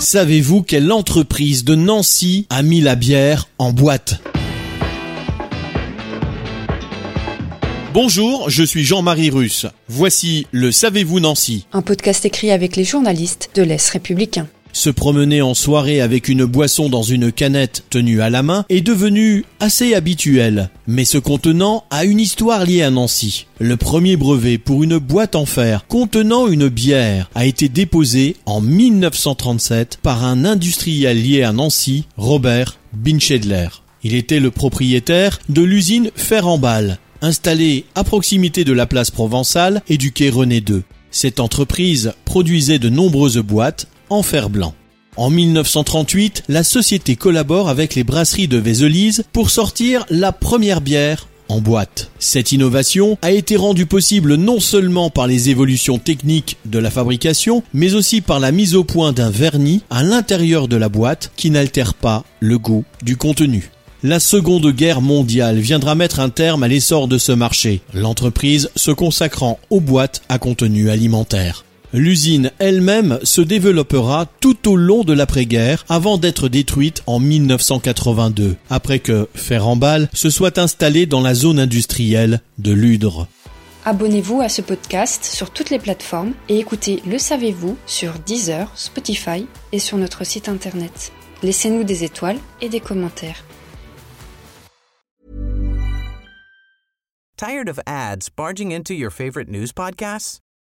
Savez-vous quelle entreprise de Nancy a mis la bière en boîte Bonjour, je suis Jean-Marie Russe. Voici le Savez-vous Nancy Un podcast écrit avec les journalistes de l'Est républicain. Se promener en soirée avec une boisson dans une canette tenue à la main est devenu assez habituel, mais ce contenant a une histoire liée à Nancy. Le premier brevet pour une boîte en fer contenant une bière a été déposé en 1937 par un industriel lié à Nancy, Robert Binchedler. Il était le propriétaire de l'usine Fer installée à proximité de la place provençale et du quai René II. Cette entreprise produisait de nombreuses boîtes en fer blanc. En 1938, la société collabore avec les brasseries de Vézelise pour sortir la première bière en boîte. Cette innovation a été rendue possible non seulement par les évolutions techniques de la fabrication, mais aussi par la mise au point d'un vernis à l'intérieur de la boîte qui n'altère pas le goût du contenu. La Seconde Guerre mondiale viendra mettre un terme à l'essor de ce marché, l'entreprise se consacrant aux boîtes à contenu alimentaire. L'usine elle-même se développera tout au long de l'après-guerre avant d'être détruite en 1982, après que Ferrambal se soit installé dans la zone industrielle de Ludre. Abonnez-vous à ce podcast sur toutes les plateformes et écoutez Le Savez-vous sur Deezer, Spotify et sur notre site internet. Laissez-nous des étoiles et des commentaires. Tired of ads barging into your favorite news podcasts?